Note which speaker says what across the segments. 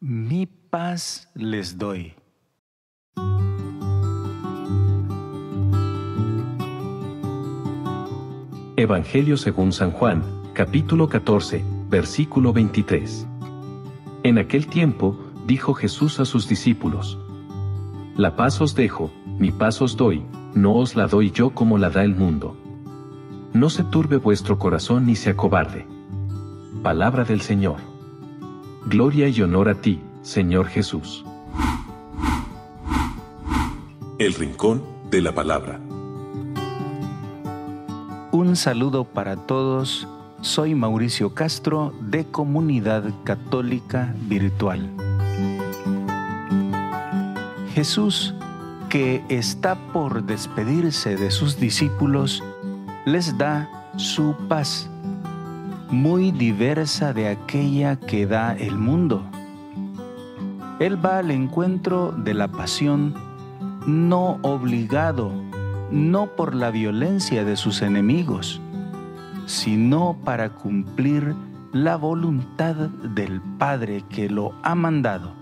Speaker 1: Mi paz les doy.
Speaker 2: Evangelio según San Juan, capítulo 14, versículo 23. En aquel tiempo, dijo Jesús a sus discípulos, La paz os dejo, mi paz os doy, no os la doy yo como la da el mundo. No se turbe vuestro corazón ni se acobarde. Palabra del Señor. Gloria y honor a ti, Señor Jesús.
Speaker 3: El Rincón de la Palabra.
Speaker 1: Un saludo para todos. Soy Mauricio Castro de Comunidad Católica Virtual. Jesús, que está por despedirse de sus discípulos, les da su paz, muy diversa de aquella que da el mundo. Él va al encuentro de la pasión, no obligado no por la violencia de sus enemigos, sino para cumplir la voluntad del Padre que lo ha mandado.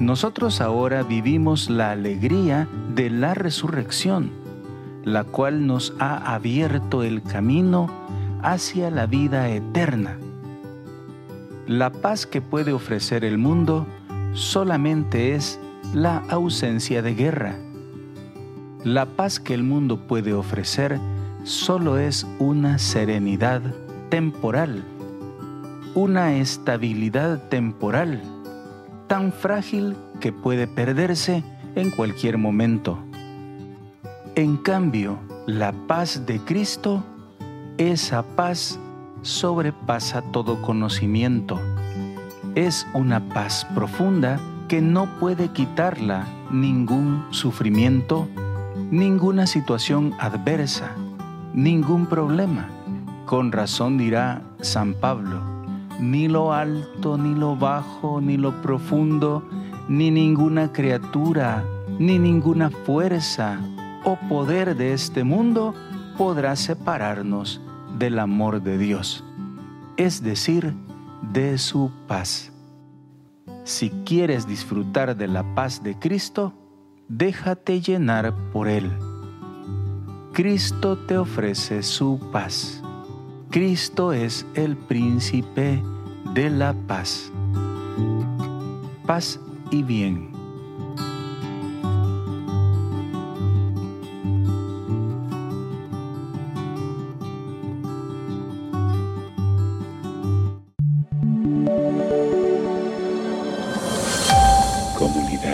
Speaker 1: Nosotros ahora vivimos la alegría de la resurrección, la cual nos ha abierto el camino hacia la vida eterna. La paz que puede ofrecer el mundo solamente es la ausencia de guerra la paz que el mundo puede ofrecer solo es una serenidad temporal, una estabilidad temporal, tan frágil que puede perderse en cualquier momento. En cambio, la paz de Cristo, esa paz sobrepasa todo conocimiento. Es una paz profunda que no puede quitarla ningún sufrimiento ninguna situación adversa, ningún problema. Con razón dirá San Pablo, ni lo alto, ni lo bajo, ni lo profundo, ni ninguna criatura, ni ninguna fuerza o poder de este mundo podrá separarnos del amor de Dios, es decir, de su paz. Si quieres disfrutar de la paz de Cristo, déjate llenar por Él. Cristo te ofrece su paz. Cristo es el príncipe de la paz. Paz y bien.